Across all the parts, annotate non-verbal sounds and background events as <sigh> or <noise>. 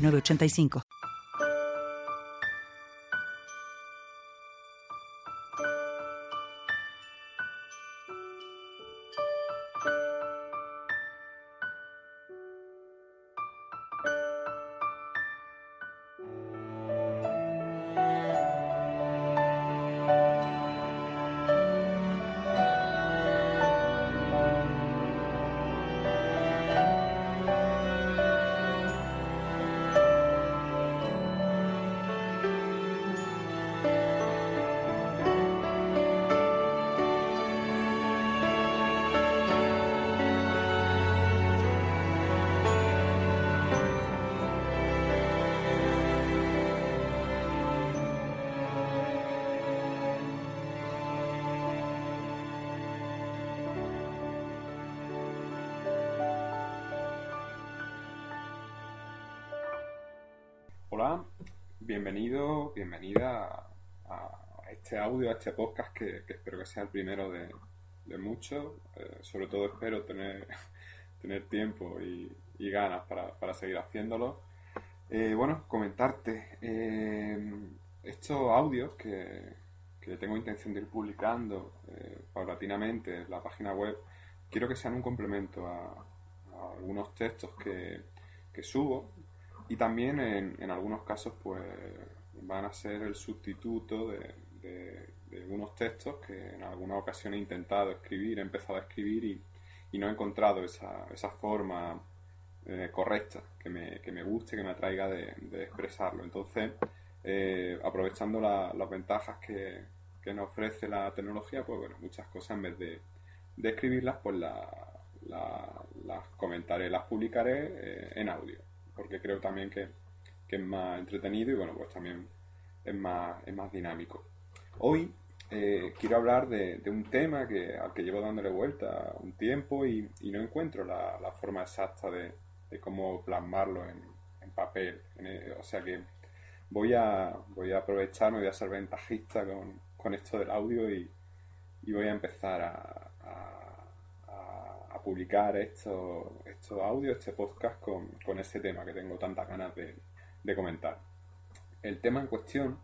985. Hola, bienvenido, bienvenida a, este audio, a este podcast que, espero que sea el primero de, muchos. Eh, sobre todo espero tener, <laughs> tener tiempo y, ganas para, seguir haciéndolo. Eh, bueno, comentarte eh, estos audios que, tengo intención de ir publicando paulatinamente en la página web, quiero que sean un complemento a, algunos textos que, que subo y también en, algunos casos pues van a ser el sustituto de, de, unos textos que en alguna ocasión he intentado escribir, he empezado a escribir y, no he encontrado esa, esa forma eh, correcta que me, que me, guste, que me atraiga de, expresarlo. Entonces, eh, aprovechando las ventajas que, que, nos ofrece la tecnología, pues bueno, muchas cosas en vez de, escribirlas, pues las comentaré, las publicaré eh, en audio porque creo también que, es más entretenido y bueno, pues también es más, es más dinámico. Hoy eh, quiero hablar de, un tema que, al que llevo dándole vuelta un tiempo y, no encuentro la, forma exacta de, cómo plasmarlo en, papel. o sea que voy a, voy a aprovechar, me voy a ser ventajista con, esto del audio y, voy a empezar a, publicar estos esto audios, este podcast con, con ese tema que tengo tantas ganas de, comentar. El tema en cuestión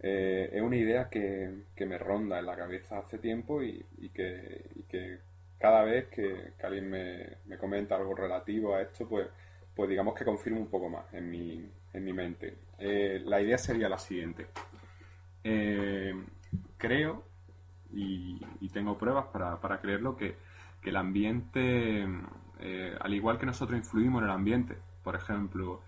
eh, es una idea que, me ronda en la cabeza hace tiempo y, que, que, cada vez que, alguien me, comenta algo relativo a esto, pues, pues digamos que confirmo un poco más en mi, en mi mente. Eh, la idea sería la siguiente. Eh, creo y, tengo pruebas para, para creerlo que que el ambiente, eh, al igual que nosotros influimos en el ambiente, por ejemplo,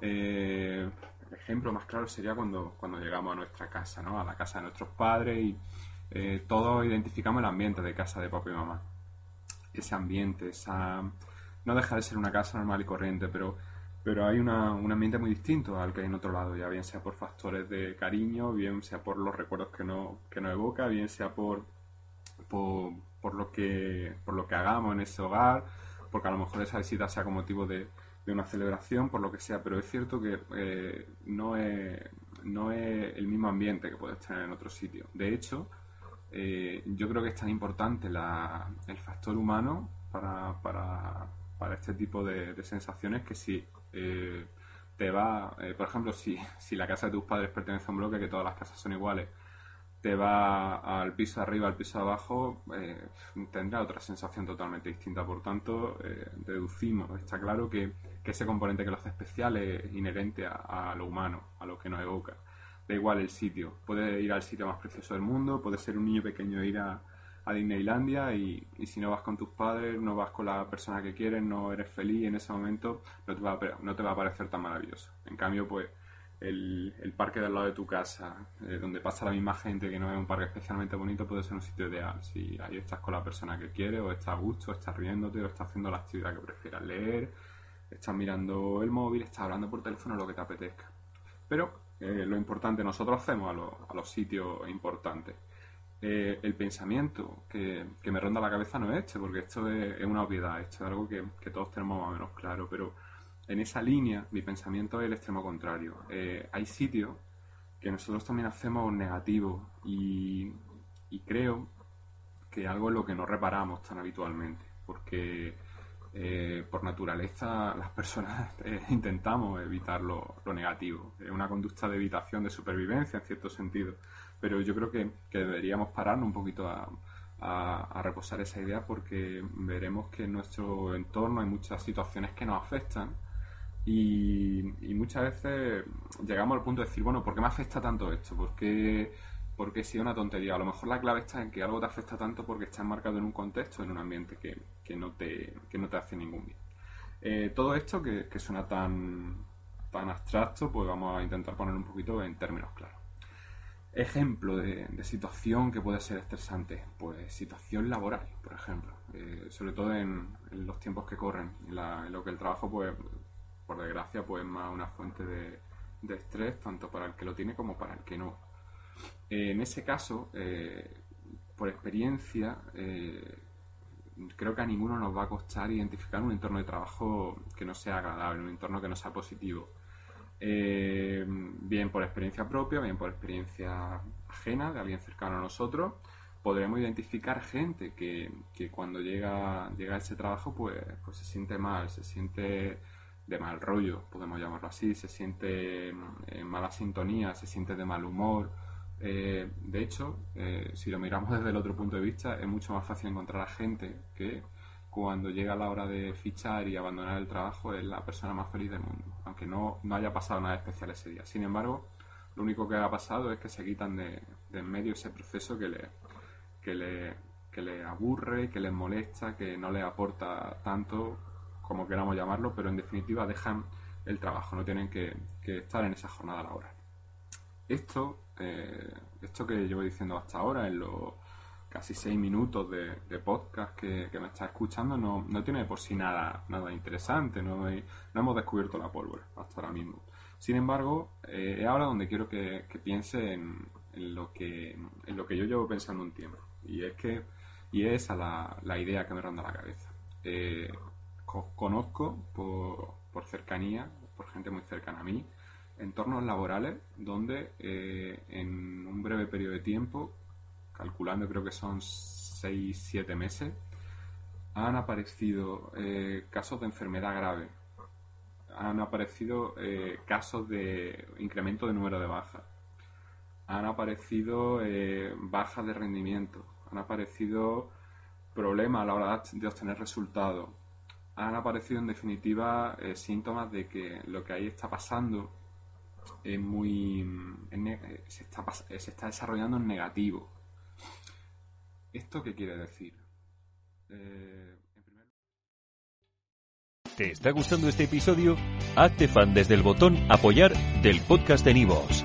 eh, el ejemplo más claro sería cuando, cuando llegamos a nuestra casa, ¿no? a la casa de nuestros padres y eh, todos identificamos el ambiente de casa de papá y mamá. Ese ambiente, esa... no deja de ser una casa normal y corriente, pero, pero hay un ambiente muy distinto al que hay en otro lado, ya bien sea por factores de cariño, bien sea por los recuerdos que no, que nos evoca, bien sea por por lo que, por lo que hagamos en ese hogar, porque a lo mejor esa visita sea con motivo de, una celebración, por lo que sea, pero es cierto que eh, no, es, no es el mismo ambiente que puedes tener en otro sitio. De hecho, eh, yo creo que es tan importante el factor humano para, para, para este tipo de, sensaciones que si eh, te va, por ejemplo, si, si la casa de tus padres pertenece a un bloque, que todas las casas son iguales, te va al piso arriba, al piso abajo, eh, tendrá otra sensación totalmente distinta. Por tanto, eh, deducimos, está claro que, ese componente que lo hace especial es inherente a, lo humano, a lo que nos evoca. Da igual el sitio, puede ir al sitio más precioso del mundo, puede ser un niño pequeño ir a, a Disneylandia y, y, si no vas con tus padres, no vas con la persona que quieres, no eres feliz en ese momento, no te va a, no te va a parecer tan maravilloso. En cambio, pues el, parque del lado de tu casa, eh, donde pasa la misma gente, que no es un parque especialmente bonito, puede ser un sitio ideal. Si ahí estás con la persona que quieres, o estás a gusto, o estás riéndote, o estás haciendo la actividad que prefieras leer, estás mirando el móvil, estás hablando por teléfono, lo que te apetezca. Pero eh, lo importante, nosotros hacemos a, los sitios importantes. Eh, el pensamiento que, me ronda la cabeza no es este, porque esto es, una obviedad, esto es algo que, todos tenemos más o menos claro, pero en esa línea mi pensamiento es el extremo contrario. Eh, hay sitios que nosotros también hacemos negativos y, creo que algo es lo que no reparamos tan habitualmente, porque eh, por naturaleza las personas <laughs> eh, intentamos evitar lo, negativo. Es una conducta de evitación, de supervivencia en cierto sentido. Pero yo creo que, deberíamos pararnos un poquito a, reposar esa idea porque veremos que en nuestro entorno hay muchas situaciones que nos afectan y, muchas veces llegamos al punto de decir, bueno, ¿por qué me afecta tanto esto? ¿Por qué porque si es una tontería. A lo mejor la clave está en que algo te afecta tanto porque está enmarcado en un contexto, en un ambiente que, no, te, no te hace ningún bien. Eh, todo esto que, suena tan, tan abstracto, pues vamos a intentar poner un poquito en términos claros. Ejemplo de, situación que puede ser estresante, pues situación laboral, por ejemplo. Eh, sobre todo en, los tiempos que corren, en, lo que el trabajo, pues, por desgracia, pues es más una fuente de, de estrés, tanto para el que lo tiene como para el que no. Eh, en ese caso, eh, por experiencia, eh, creo que a ninguno nos va a costar identificar un entorno de trabajo que no sea agradable, un entorno que no sea positivo. bien por experiencia propia, bien por experiencia ajena de alguien cercano a nosotros, podremos identificar gente que, cuando llega, llega a ese trabajo pues, pues se siente mal, se siente de mal rollo, podemos llamarlo así, se siente en mala sintonía, se siente de mal humor, eh, de hecho, eh, si lo miramos desde el otro punto de vista, es mucho más fácil encontrar a gente que cuando llega la hora de fichar y abandonar el trabajo es la persona más feliz del mundo, aunque no, haya pasado nada especial ese día. Sin embargo, lo único que ha pasado es que se quitan de, en medio ese proceso que le, que le, que le aburre, que les molesta, que no les aporta tanto como queramos llamarlo, pero en definitiva dejan el trabajo, no tienen que, estar en esa jornada laboral. Esto eh, esto que llevo diciendo hasta ahora, en los casi seis minutos de, podcast que, me está escuchando, no, tiene por sí nada, nada interesante, no, hemos descubierto la pólvora hasta ahora mismo. Sin embargo, eh, es ahora donde quiero que, piense en, lo que, en lo que yo llevo pensando un tiempo. Y es que y es esa la, idea que me ronda la cabeza. Eh, conozco por, cercanía, por gente muy cercana a mí, entornos laborales donde eh, en un breve periodo de tiempo, calculando creo que son 6-7 meses, han aparecido eh, casos de enfermedad grave, han aparecido eh, casos de incremento de número de bajas, han aparecido bajas de rendimiento, han aparecido problemas a la hora de obtener resultados, han aparecido en definitiva síntomas de que lo que ahí está pasando es muy se, está, se está desarrollando en negativo. ¿Esto qué quiere decir? Eh, ¿Te está gustando este episodio? Hazte fan desde el botón apoyar del podcast de Nivos.